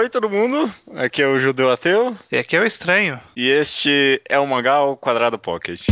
Oi, todo mundo. Aqui é o Judeu Ateu. E aqui é o Estranho. E este é o Mangal Quadrado Pocket.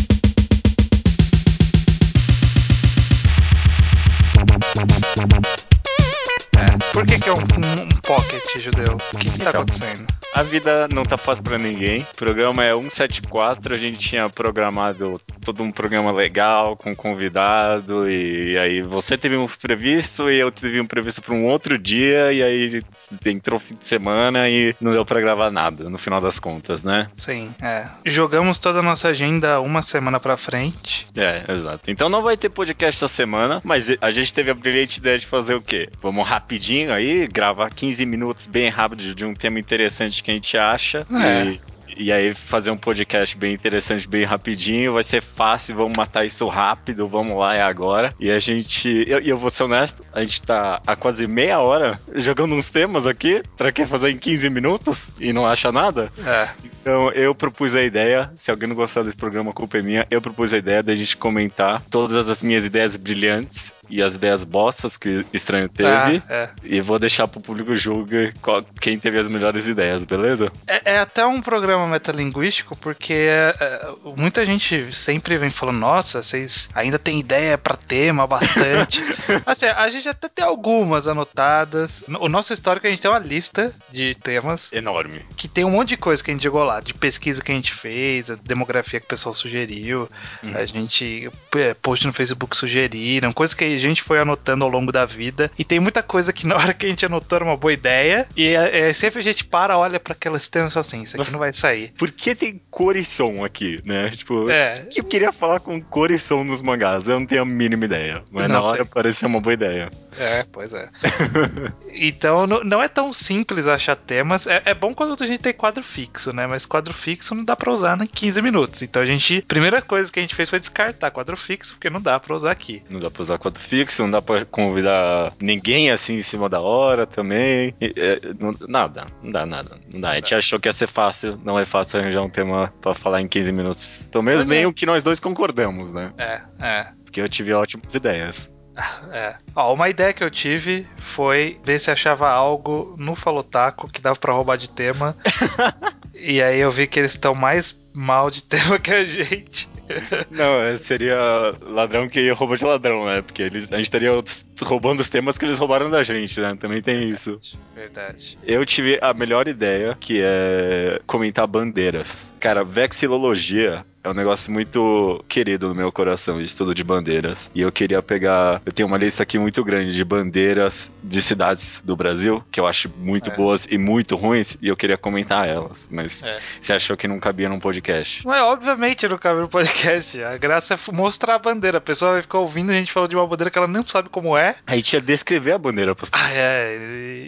É, por que, que é um, um, um pocket judeu? O que, que tá Então. acontecendo? A vida não tá fácil pra ninguém. O programa é 174. A gente tinha programado todo um programa legal com convidado. E aí você teve um previsto e eu tive um previsto pra um outro dia. E aí entrou o fim de semana e não deu pra gravar nada, no final das contas, né? Sim, é. Jogamos toda a nossa agenda uma semana pra frente. É, exato. Então não vai ter podcast essa semana, mas a gente teve a brilhante ideia de fazer o quê? Vamos rapidinho aí, gravar 15 minutos bem rápido de um tema interessante que a gente acha. É. E, e aí fazer um podcast bem interessante, bem rapidinho. Vai ser fácil, vamos matar isso rápido, vamos lá, é agora. E a gente. E eu, eu vou ser honesto, a gente tá há quase meia hora jogando uns temas aqui. Pra que fazer em 15 minutos e não acha nada? É. Então eu propus a ideia, se alguém não gostar desse programa, a culpa é minha. Eu propus a ideia da gente comentar todas as minhas ideias brilhantes e as ideias bostas que o estranho teve. Ah, é. E vou deixar pro público julgar qual- quem teve as melhores ideias, beleza? É, é até um programa metalinguístico, porque é, é, muita gente sempre vem falando, nossa, vocês ainda tem ideia pra tema bastante. assim, a gente até tem algumas anotadas. O nosso histórico, a gente tem uma lista de temas Enorme. que tem um monte de coisa que a gente jogou lá, de pesquisa que a gente fez, a demografia que o pessoal sugeriu, Uhum. a gente é, post no Facebook sugeriram, coisas que a gente foi anotando ao longo da vida. E tem muita coisa que na hora que a gente anotou era uma boa ideia, e é, é, sempre a gente para, olha para aquelas temas assim, isso aqui Nossa. não vai sair. Por que tem cor e som aqui, né? Tipo, É. o que eu queria falar com cor e som nos mangás? Eu não tenho a mínima ideia. Mas Não na hora sei. pareceu uma boa ideia. É, pois é. então não, não é tão simples achar temas. É, é bom quando a gente tem quadro fixo, né? Mas quadro fixo não dá pra usar em 15 minutos. Então a gente. Primeira coisa que a gente fez foi descartar quadro fixo, porque não dá pra usar aqui. Não dá pra usar quadro fixo, não dá pra convidar ninguém assim em cima da hora também. E, é, não, nada, não dá nada. Não dá. A gente achou que ia ser fácil, não é fácil arranjar um tema pra falar em 15 minutos. Pelo menos Mas nem é. o que nós dois concordamos, né? É, é. Porque eu tive ótimas ideias. É. Ó, uma ideia que eu tive foi ver se achava algo no Falotaco que dava pra roubar de tema. e aí eu vi que eles estão mais mal de tema que a gente. Não, é, seria ladrão que rouba de ladrão, né? Porque eles, a gente estaria roubando os temas que eles roubaram da gente, né? Também tem isso. Verdade. Eu tive a melhor ideia, que é comentar bandeiras. Cara, vexilologia é um negócio muito querido no meu coração, estudo de bandeiras. E eu queria pegar. Eu tenho uma lista aqui muito grande de bandeiras de cidades do Brasil, que eu acho muito É. boas e muito ruins, e eu queria comentar elas. Mas É. você achou que não cabia num podcast? Mas obviamente não cabe no podcast. A graça é mostrar a bandeira. A pessoa vai ficar ouvindo a gente falando de uma bandeira que ela não sabe como é. A gente ia descrever a bandeira pras Ah, é.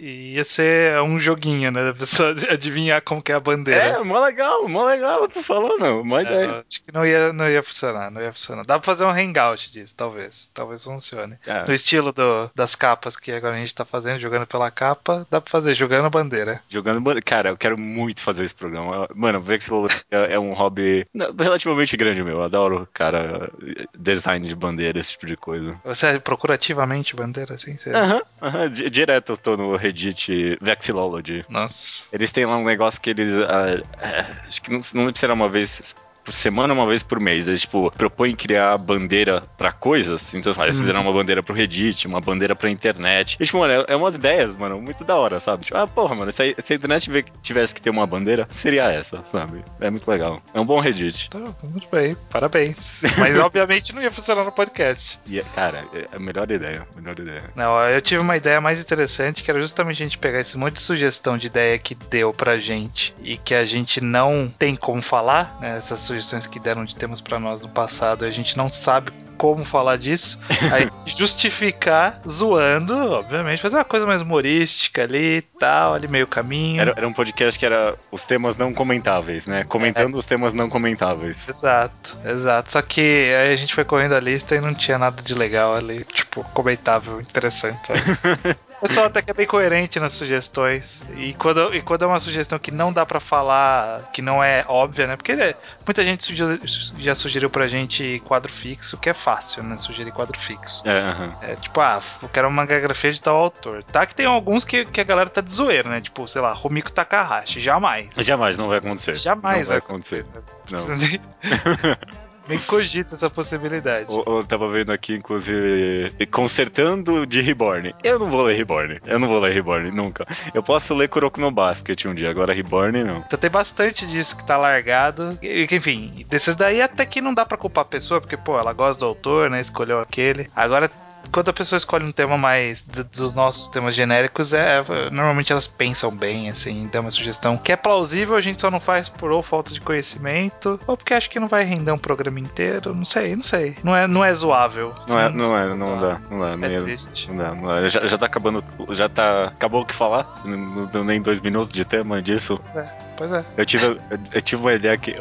Ia ser um joguinho, né? Da pessoa adivinhar como que é a bandeira. É, mó legal, mó legal, eu tô falando, mó É, ideia. Acho que não ia, não ia funcionar, não ia funcionar. Dá pra fazer um hangout disso, talvez. Talvez funcione. É. No estilo do- das capas que agora a gente tá fazendo, jogando pela capa, dá pra fazer jogando bandeira. Jogando bandeira. Cara, eu quero muito fazer esse programa. Mano, vexilologia é um hobby relativamente grande meu. Eu adoro, cara, design de bandeira, esse tipo de coisa. Você procura ativamente bandeira assim? Aham, aham. di- Direto eu tô no Reddit Vexillology. Nossa. Eles têm lá um negócio que eles. ah, acho que não, não lembro se era uma vez por semana, uma vez por mês. Eles, tipo, propõem criar bandeira pra coisas. Então, sabe, eles Uhum. fizeram uma bandeira pro Reddit, uma bandeira pra internet. E, tipo, mano, é, é umas ideias, mano, muito da hora, sabe? Tipo, ah, porra, mano, se a, se a internet tivesse que ter uma bandeira, seria essa, sabe? É muito legal. É um bom Reddit. Tá, muito bem, parabéns. Mas obviamente não ia funcionar no podcast. E, cara, é a melhor ideia, a melhor ideia. Não, eu tive uma ideia mais interessante, que era justamente a gente pegar esse monte de sugestão de ideia que deu pra gente e que a gente não tem como falar, né? Essas sugestões que deram de temas pra nós no passado, a gente não sabe como falar disso. Aí justificar zoando, obviamente, fazer uma coisa mais humorística ali e tal, ali meio caminho. Era, era um podcast que era os temas não comentáveis, né? Comentando os temas não comentáveis. Exato, exato. Só que aí a gente foi correndo a lista e não tinha nada de legal ali, tipo, comentável, interessante, sabe? pessoal até que é bem coerente nas sugestões. E quando, e quando é uma sugestão que não dá para falar, que não é óbvia, né? Porque né, muita gente sugeriu, já sugeriu pra gente quadro fixo, que é fácil, né? Sugerir quadro fixo. É, aham. É tipo, ah, eu quero uma mangografia de tal autor. Tá que tem alguns que, que a galera tá de zoeira, né? Tipo, sei lá, Rumiko Takahashi. Jamais. Jamais, não vai acontecer. Jamais não vai vai acontecer. Não. Nem, cogita essa possibilidade. Eu, eu tava vendo aqui, inclusive, consertando de Reborn. Eu não vou ler Reborn. Eu não vou ler Reborn, nunca. Eu posso ler Kuroko no Basket um dia, agora Reborn não. Então tem bastante disso que tá largado. E, enfim, desses daí até que não dá pra culpar a pessoa, porque, pô, ela gosta do autor, né? Escolheu aquele. Agora. Quando a pessoa escolhe um tema mais dos nossos temas genéricos, é, é- normalmente elas pensam bem, assim, dão uma sugestão que é plausível, a gente só não faz por ou falta de conhecimento, ou porque acha que não vai render um programa inteiro, não sei, não sei. Não é, não é zoável. Não é, não é, não zoável. dá, não dá. É mesmo. triste. Não dá, não dá. Já, já tá acabando, já tá, acabou o que falar? Não não deu nem dois minutos de tema disso. Pois é. Eu tive, eu, eu tive uma ideia que,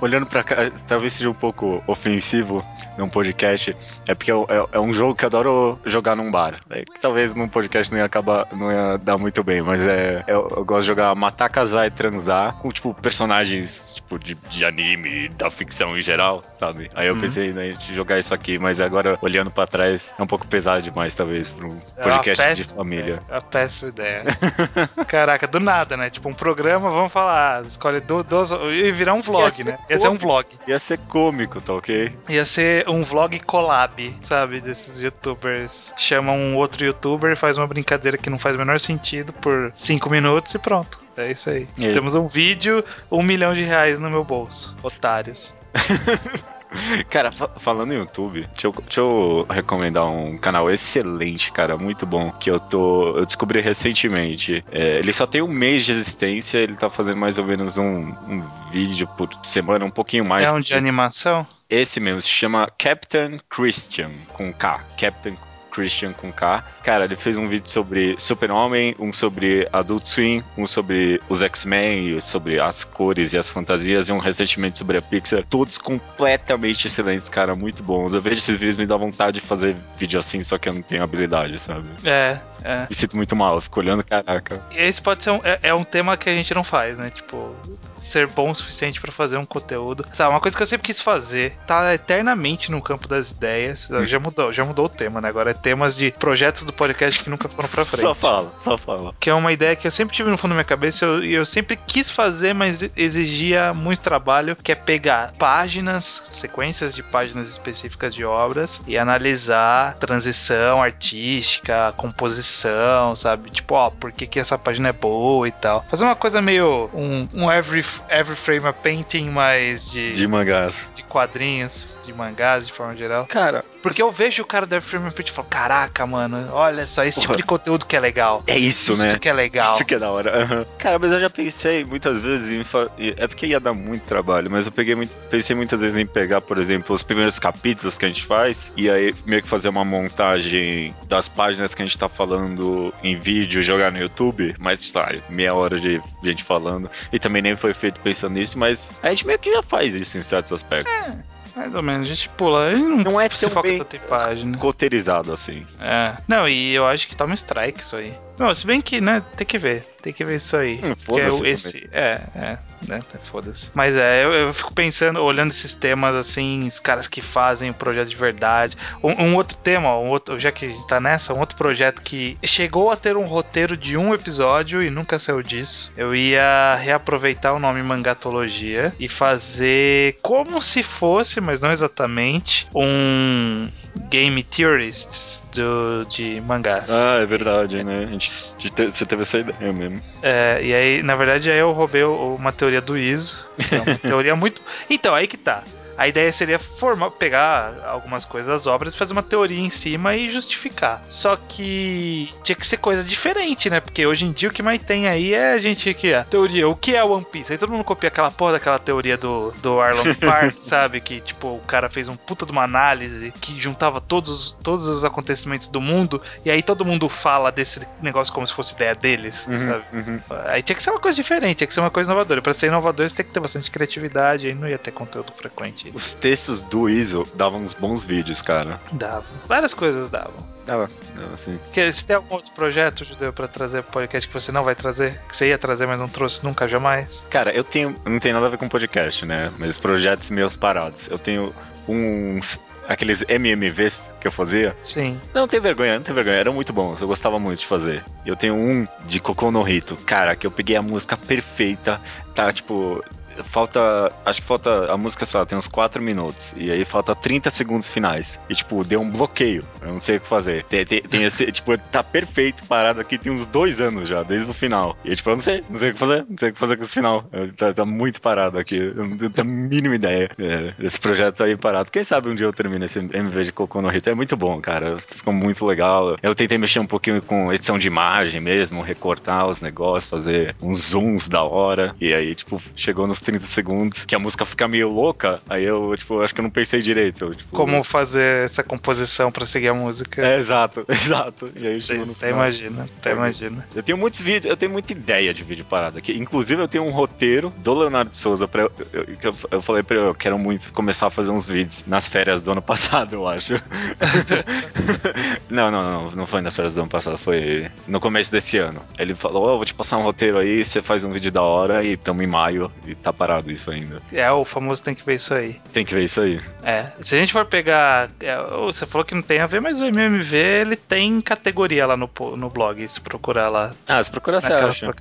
olhando pra cá, talvez seja um pouco ofensivo num podcast, é porque eu- é, é um jogo que eu adoro jogar num bar. É, que talvez num podcast não ia acabar, não ia dar muito bem, mas é, eu, eu gosto de jogar matar, casar e transar com, tipo, personagens, tipo, de, de anime, da ficção em geral, sabe? Aí eu Uhum. pensei né, de jogar isso aqui, mas agora, olhando pra trás, é um pouco pesado demais, talvez, pra um É podcast de péssima- família. É uma péssima ideia. Caraca, do nada, né? Tipo, um programa, vamos falar, escolhe do. E virar um vlog, Ia né? Ia ser um vlog. Ia ser cômico, tá ok? Ia ser um vlog collab, sabe? Desses youtubers. Chamam um outro youtuber, faz uma brincadeira que não faz o menor sentido por cinco minutos e pronto. É isso aí. É. Temos um vídeo, um milhão de reais no meu bolso. Otários. Cara, fa- falando em YouTube, deixa eu, deixa eu recomendar um canal excelente, cara, muito bom, que eu tô. Eu descobri recentemente. É, ele só tem um mês de existência, ele tá fazendo mais ou menos um, um vídeo por semana, um pouquinho mais. é um de esse. animação? Esse mesmo, se chama Captain Christian, com K. Captain Christian com K. Cara, ele fez um vídeo sobre Super-Homem, um sobre Adult Swim, um sobre os X-Men, sobre as cores e as fantasias, e um recentemente sobre a Pixar. Todos completamente excelentes, cara, muito bons. Eu vejo esses vídeos me dá vontade de fazer vídeo assim, só que eu não tenho habilidade, sabe? É, é. Me sinto muito mal, eu fico olhando, caraca. E Esse pode ser um, é, é um tema que a gente não faz, né? Tipo, ser bom o suficiente pra fazer um conteúdo. Sabe, uma coisa que eu sempre quis fazer, tá eternamente no campo das ideias. Já mudou, já mudou o tema, né? Agora é temas de projetos do podcast que nunca foram pra frente. Só fala, só fala. Que é uma ideia que eu sempre tive no fundo da minha cabeça e eu, eu sempre quis fazer, mas exigia muito trabalho, que é pegar páginas, sequências de páginas específicas de obras e analisar transição artística, composição, sabe? Tipo, ó, por que, que essa página é boa e tal. Fazer uma coisa meio um, um every, every frame a painting, mas de, De mangás. de quadrinhos, de mangás, de forma geral. Cara, Porque eu vejo o cara do Every Frame a Painting e falo, caraca, mano, olha só, esse tipo Porra. de conteúdo que é legal. é isso, né? Isso que é legal. Isso que é da hora. aham. Cara, mas eu já pensei muitas vezes em. fa- e- É porque ia dar muito trabalho, mas eu peguei muito, pensei muitas vezes em pegar, por exemplo, os primeiros capítulos que a gente faz e aí meio que fazer uma montagem das páginas que a gente tá falando em vídeo jogar no YouTube, mas sei meia hora de gente falando. E também nem foi feito pensando nisso, mas a gente meio que já faz isso em certos aspectos. Mais ou menos, a gente pula. Gente não, Não é se tão foca bem- tanto em página. Roteirizado assim. É. Não, e eu acho que toma strike isso aí. Não, se bem que, né, tem que ver. Tem que ver isso aí. Hum, é foda-se também. esse. É, é, né? tá, Foda-se. Mas é, eu, eu fico pensando, olhando esses temas assim, os caras que fazem o projeto de verdade. Um, um outro tema, um outro, já que a gente tá nessa, um outro projeto que chegou a ter um roteiro de um episódio e nunca saiu disso. Eu ia reaproveitar o nome Mangatologia e fazer como se fosse, mas não exatamente, um Game Theorists do, de mangás. Ah, é verdade, né? A gente, de ter- você teve essa ideia mesmo. É, e aí, na verdade, aí eu roubei uma teoria do ISO. É uma teoria muito. Então, aí que tá. A ideia seria formar, pegar algumas coisas das obras fazer uma teoria em cima e justificar. Só que tinha que ser coisa diferente, né? Porque hoje em dia o que mais tem aí é a gente que a teoria, o que é One Piece? Aí todo mundo copia aquela porra daquela teoria do, do Arlong Park, sabe? Que tipo, o cara fez um puta de uma análise que juntava todos, todos os acontecimentos do mundo e aí todo mundo fala desse negócio como se fosse ideia deles, sabe? uhum. Aí tinha que ser uma coisa diferente, tinha que ser uma coisa inovadora. Pra ser inovador, você tem que ter bastante criatividade, aí não ia ter conteúdo frequente. Os textos do ISO davam uns bons vídeos, cara. Davam. Várias coisas davam. Dava, dava assim. Que, se tem algum outro projeto, Judeu, pra trazer pro podcast que você não vai trazer? Que você ia trazer, mas não trouxe nunca, jamais? Cara, eu tenho. Não tem nada a ver com podcast, né? Mas projetos meus parados. Eu tenho uns. Aqueles MMVs que eu fazia. Sim. Não tem vergonha, não tem vergonha. Eram muito bons, eu gostava muito de fazer. Eu tenho um de Cocô no Rito. Cara, que eu peguei a música perfeita. Tá, tipo, falta. Acho que falta. A música, sei lá, tem uns 4 minutos. E aí falta 30 segundos finais. E, tipo, deu um bloqueio. Eu não sei o que fazer. Tem, tem, tem esse. tipo, tá perfeito parado aqui, tem uns dois anos já, desde o final. E, tipo, eu não sei, não sei o que fazer. Não sei o que fazer com esse final. Eu, tá, tá muito parado aqui. Eu não tenho a mínima ideia. É, esse projeto tá aí parado. Quem sabe um dia eu termino esse MV de Cocô no Rito. É muito bom, cara. Ficou muito legal. Eu tentei mexer um pouquinho com edição de imagem mesmo, recortar os negócios, fazer uns zooms da hora. E aí, tipo, chegou nos 30 segundos, que a música fica meio louca, aí eu, tipo, acho que eu não pensei direito. Eu, tipo, Como fazer essa composição pra seguir a música? É, exato, exato. E aí chegou no Até final. imagina, até imagina. Eu tenho muitos vídeos, eu tenho muita ideia de vídeo parado aqui. Inclusive, eu tenho um roteiro do Leonardo Souza pra eu, eu, eu, eu falei pra ele, eu quero muito começar a fazer uns vídeos nas férias do ano passado, eu acho. não, não, não, não foi nas férias do ano passado, foi no começo desse ano. Ele falou, ó, vou te passar um roteiro aí, você faz um vídeo da hora e tamo em maio e tá parado isso ainda. É, o famoso tem que ver isso aí. Tem que ver isso aí. É, se a gente for pegar. é, você falou que não tem a ver, mas o MMV ele tem categoria lá no, no blog, se procurar lá. Ah, se procurar, você acha.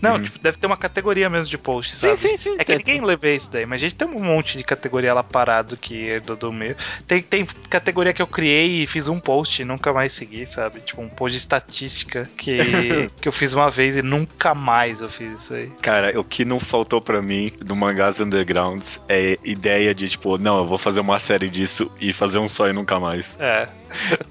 Não, Uhum. tipo, deve ter uma categoria mesmo de post, Sim, sabe? sim, sim. É que tem- ninguém lê isso daí, mas a gente tem um monte de categoria lá parado que é do, do meu. Tem, tem categoria que eu criei e fiz um post e nunca mais segui, sabe? Tipo, um post de estatística que, que eu fiz uma vez e nunca mais eu fiz isso aí. Cara, o que não faltou pra mim do Mangás Undergrounds é ideia de, tipo, não, eu vou fazer uma série disso e fazer um só e nunca mais. É.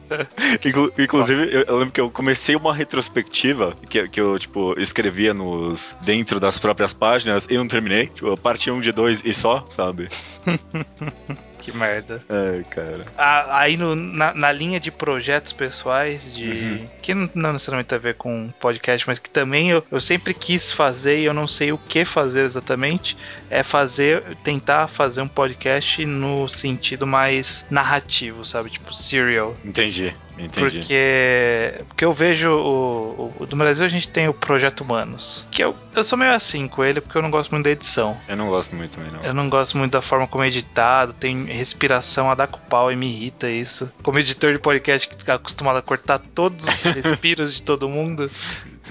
Inclu- inclusive, eu, eu lembro que eu comecei uma retrospectiva que, que eu, tipo, escrevia nos dentro das próprias páginas e não terminei. Tipo, eu parti um de dois e só, sabe? Que merda. É, cara. Ah, aí no- na, na linha de projetos pessoais, de Uhum. que não, não necessariamente tem a ver com podcast, mas que também eu, eu sempre quis fazer e eu não sei o que fazer exatamente, é fazer, tentar fazer um podcast no sentido mais narrativo, sabe? Tipo serial. Entendi, entendi. Porque, porque eu vejo o, o- do Brasil a gente tem o Projeto Humanos, que eu, eu sou meio assim com ele porque eu não gosto muito da edição. Eu não gosto muito também, não. Eu não gosto muito da forma como é editado, tem respiração a dar com o pau e me irrita isso. Como editor de podcast que tá acostumado a cortar todos os respiros de todo mundo,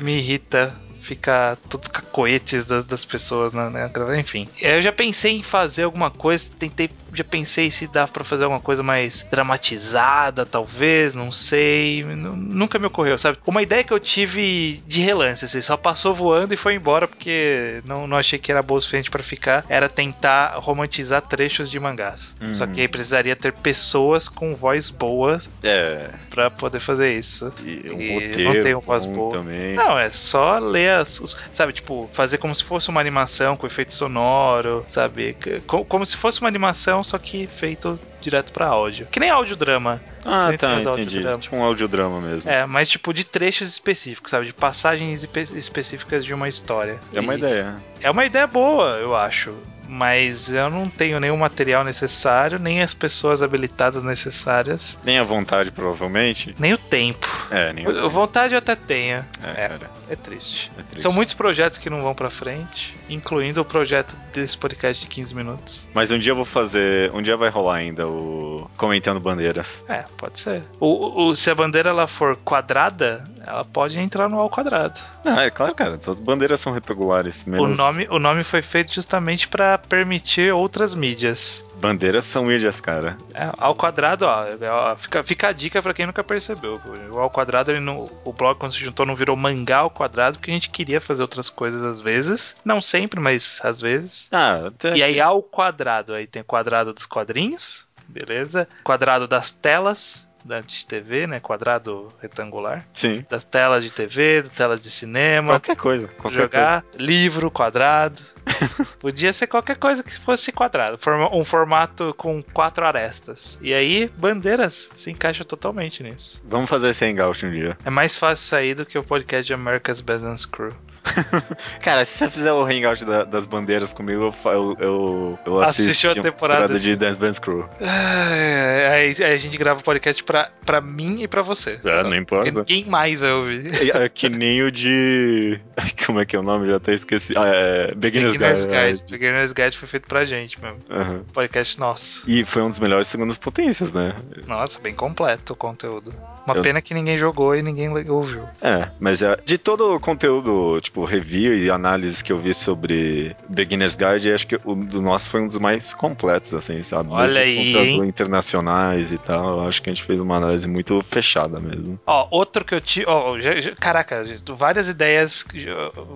me irrita ficar todos os cacoetes das, das pessoas gravação, enfim. Eu já pensei em fazer alguma coisa, tentei, já pensei se dava pra fazer alguma coisa mais dramatizada, talvez, não sei, nu- nunca me ocorreu, sabe? Uma ideia que eu tive de relance, assim, só passou voando e foi embora porque não, não achei que era boa o suficiente pra ficar, era tentar romantizar trechos de mangás. Uhum. Só que aí precisaria ter pessoas com voz boas É, pra poder fazer isso. e um E roteiro não tenho voz boa. também. Não, é só ler as. os- sabe, tipo, fazer como se fosse uma animação com efeito sonoro, sabe? C- co- Como se fosse uma animação, só que feito direto pra áudio. Que nem audiodrama. Ah, tá, entendi. Tipo um audiodrama mesmo. É, mas tipo de trechos específicos, sabe? De passagens espe- específicas de uma história. É uma E- ideia. É uma ideia boa, eu acho. Mas eu não tenho nenhum material necessário, nem as pessoas habilitadas necessárias, Nem a vontade, provavelmente. nem o tempo. É, nem O- Vontade eu até tenho. É, É, é triste. É triste. São muitos projetos que não vão pra frente, incluindo o projeto desse podcast de 15 minutos. Mas um dia eu vou fazer. Um dia vai rolar ainda o. Comentando bandeiras. É, pode ser. O, o- se a bandeira ela for quadrada, ela pode entrar no ao quadrado. Ah, é claro, cara. Todas as bandeiras são retangulares. O, Menos nome, o nome foi feito justamente pra permitir outras mídias. Bandeiras são mídias, cara. É, ao quadrado, ó, ó, fica, fica a dica pra quem nunca percebeu. O ao quadrado, ele não- o blog quando se juntou não virou mangá ao quadrado, porque a gente queria fazer outras coisas às vezes. Não sempre, mas às vezes. Ah, até. E aí ao quadrado, aí tem o quadrado dos quadrinhos, beleza? Quadrado das telas da de TV, né? Quadrado retangular. Sim. Das telas de TV, das telas de cinema. Qualquer coisa. Qualquer jogar livro, quadrado. Podia ser qualquer coisa que fosse quadrado. Um formato com quatro arestas. E aí, bandeiras se encaixam totalmente nisso. Vamos fazer esse hangout um dia. É mais fácil sair do que o podcast de America's Business Crew. Cara, se você fizer o hangout da- das bandeiras comigo, eu, eu, eu, assisto a uma temporada de Dance Bands Crew. Aí, aí a gente grava o podcast pra, pra mim e pra você. É, Só. não importa. Porque Ninguém mais vai ouvir. É, é que nem o de. Como é que é o nome? Já até esqueci. Ah, é. Beginner's, Beginner's Guide. Guide. Beginner's Guide foi feito pra gente mesmo. Aham. Podcast nosso. E foi um dos melhores segundas potências, né? Nossa, bem completo o conteúdo. Uma Eu- pena que ninguém jogou e ninguém ouviu. É, mas é, de todo o conteúdo, tipo, review e análises que eu vi sobre Beginner's Guide, acho que o do nosso foi um dos mais completos, assim, sabe? Olha Mesmo aí, internacionais e tal, acho que a gente fez uma análise muito fechada mesmo. Ó, outro que eu tive. Ó, já- já- caraca, várias ideias.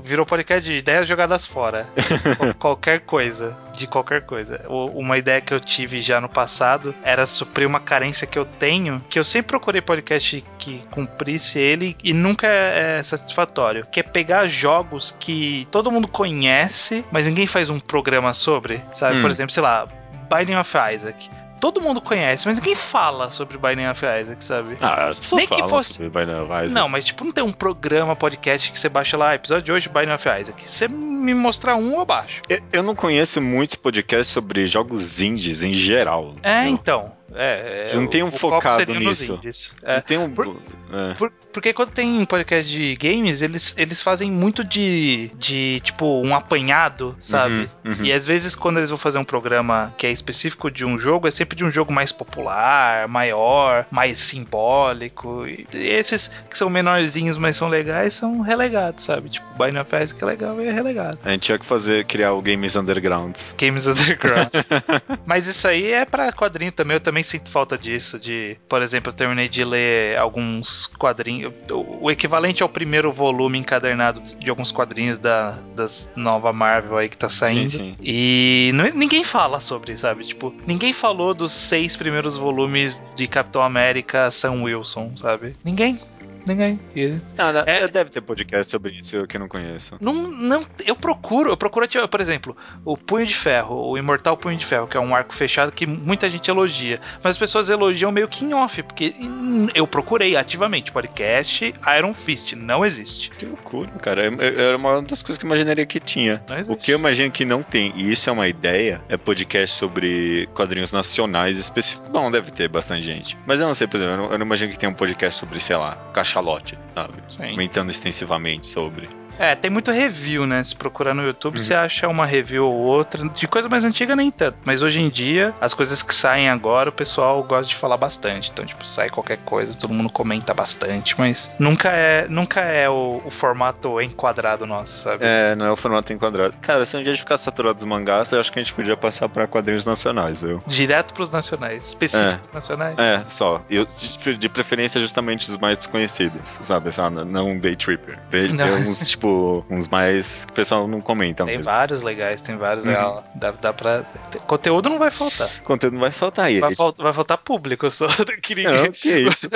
Virou podcast de ideias jogadas fora. Qual- qualquer coisa. De qualquer coisa. O- Uma ideia que eu tive já no passado era suprir uma carência que eu tenho, que eu sempre procurei podcast que cumprisse ele e nunca é é satisfatório. Que é pegar jogos que todo mundo conhece, mas ninguém faz um programa sobre. Sabe? Hum. Por exemplo, sei lá, Binding of Isaac. Todo mundo conhece, mas ninguém fala sobre Binding of Isaac, sabe? Ah, as pessoas Nem que falam fosse- sobre Binary Isaac. Não, mas tipo, não tem um programa, podcast que você baixa lá, episódio de hoje, Binding of Isaac. Se você me mostrar um, eu baixo. Eu, eu não conheço muitos podcasts sobre jogos indies em geral. É, entendeu? então. É, é, Não tem um focado nisso. indies. Não É, tem um. por- é. por- porque quando tem podcast de games, eles, eles fazem muito de, de, tipo, um apanhado, sabe? Uhum, uhum. E às vezes, quando eles vão fazer um programa que é específico de um jogo, é sempre de um jogo mais popular, maior, mais simbólico. E esses que são menorzinhos, mas são legais, são relegados, sabe? Tipo, Binding of Isaac é legal e é relegado. A gente tinha que fazer, criar o Games Undergrounds. Games Underground. Mas isso aí é pra quadrinho também. Eu também sinto falta disso. De, por exemplo, eu terminei de ler alguns quadrinhos. O o equivalente ao primeiro volume encadernado de alguns quadrinhos da das nova Marvel aí que tá saindo. Sim, sim. E não- ninguém fala sobre, sabe? Tipo, ninguém falou dos seis primeiros volumes de Capitão América Sam Wilson, sabe? Ninguém. Ninguém. E na- É- Deve ter podcast sobre isso eu que não conheço. Não, não, eu procuro, eu procuro, tipo, por exemplo, o Punho de Ferro, o Imortal Punho de Ferro, que é um arco fechado que muita gente elogia, mas as pessoas elogiam meio que em off, porque hum, eu procurei ativamente podcast Iron Fist, não existe. Que loucura, cara. Era uma das coisas que eu imaginaria que tinha. Não existe. O que eu imagino que não tem, e isso é uma ideia, é podcast sobre quadrinhos nacionais específicos. Bom, deve ter bastante gente. Mas eu não sei, por exemplo, eu não, eu não imagino que tenha um podcast sobre, sei lá, cachalote, sabe? Sim. Comentando extensivamente sobre. É, tem muito review, né? Se procurar no YouTube, Uhum. você acha uma review ou outra. De coisa mais antiga, nem tanto. Mas hoje em dia, as coisas que saem agora, o pessoal gosta de falar bastante. Então, tipo, sai qualquer coisa, todo mundo comenta bastante. Mas nunca é, nunca é o, o formato enquadrado nosso, sabe? É, não é o formato enquadrado. Cara, se um dia a gente ficar saturado dos mangás, eu acho que a gente podia passar pra quadrinhos nacionais, viu? Direto pros nacionais, específicos nacionais. É, só. Eu, de, de preferência, justamente os mais desconhecidos, sabe? Não um Day Tripper. Ver uns, tipo, uns mais que o pessoal não comenta Tem mesmo. vários legais, tem vários Uhum. legais. Dá, dá pra. Conteúdo não vai faltar. Conteúdo não vai faltar aí. Vai, fal- vai faltar público só. Que ninguém- Não, que isso.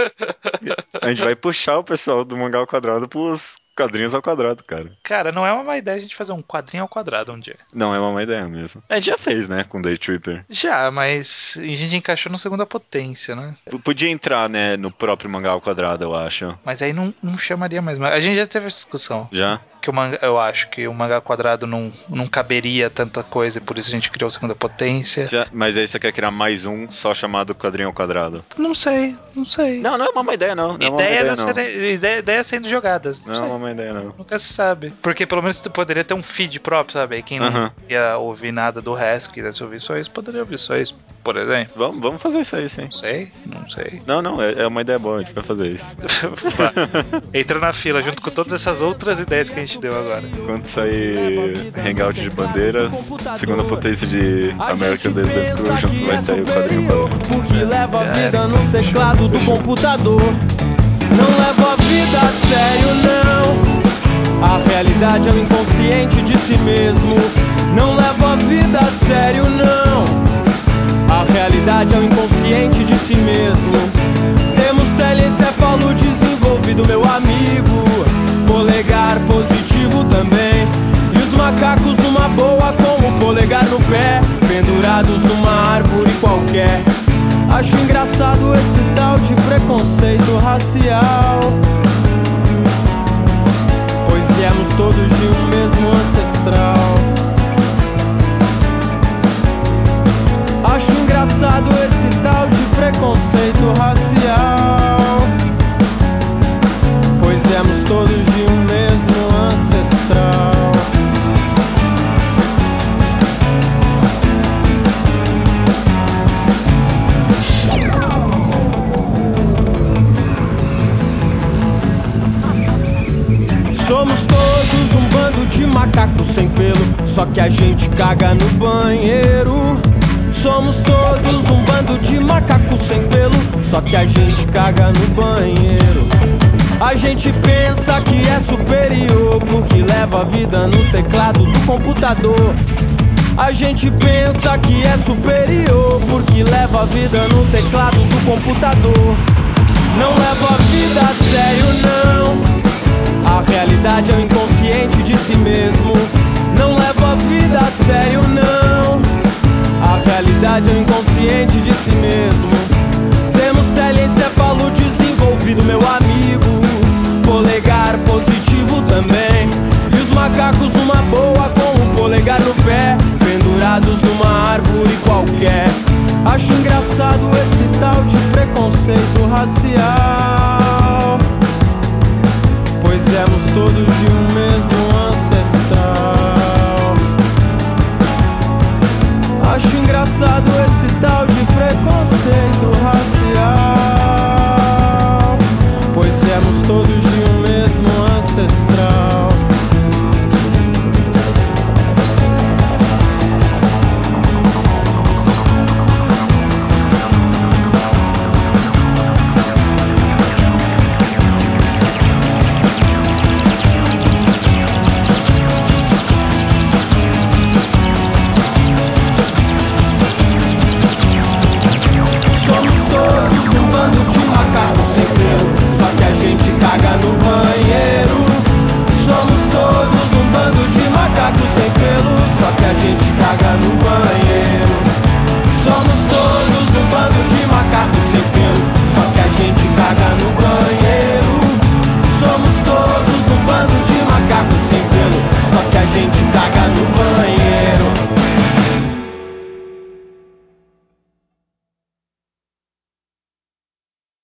A gente vai puxar o pessoal do mangá ao quadrado pros quadrinhos ao quadrado, cara. Cara, não é uma má ideia a gente fazer um quadrinho ao quadrado um dia. Não é uma má ideia mesmo. A gente já fez, né, com Day Tripper. Já, mas a gente encaixou no segunda potência, né? P- Podia entrar, né, no próprio mangá ao quadrado, eu acho. Mas aí não, não chamaria mais. A gente já teve essa discussão. Já? Que o manga, eu acho que o mangá quadrado não, não caberia tanta coisa e por isso a gente criou a segunda potência. Já. Mas aí você quer criar mais um só chamado quadrinho ao quadrado? Não sei, não sei. Não, não é uma má ideia, não. Não é uma ideias, ideia, a não. serem- ideia- ideias sendo jogadas. Não, Não é sei. Uma ideia, não. Nunca se sabe. Porque pelo menos tu poderia ter um feed próprio, sabe? Aí Quem não ia ouvir nada do resto, quisesse ouvir só isso, poderia ouvir só isso, por exemplo. Vamos, vamos fazer isso aí, sim. Não sei, não sei. Não, não, é, é uma ideia boa, a gente vai fazer isso. Entra na fila junto com todas essas outras ideias que a gente deu agora. Quando sair Hangout de Bandeiras, segunda potência de American Crew, junto vai sair o quadrinho quadrado. O que leva a vida no teclado do computador. Não levo a vida a sério, não. A realidade é o inconsciente de si mesmo. Não levo a vida a sério, não. A realidade é o inconsciente de si mesmo. Temos telencefalo desenvolvido, meu amigo. Polegar positivo também. E os macacos numa boa com o polegar no pé, pendurados numa árvore qualquer. Acho engraçado Somos todos um bando de macacos sem pelo, só que a gente caga no banheiro. A gente pensa que é superior porque leva a vida no teclado do computador. A gente pensa que é superior porque leva a vida no teclado do computador. Não leva a vida a sério, não. A realidade é o inconsciente de si mesmo. Não leva a vida a sério, não. A realidade é o inconsciente de si mesmo. Temos telencefalo desenvolvido, meu amigo. Polegar positivo também. E os macacos numa boa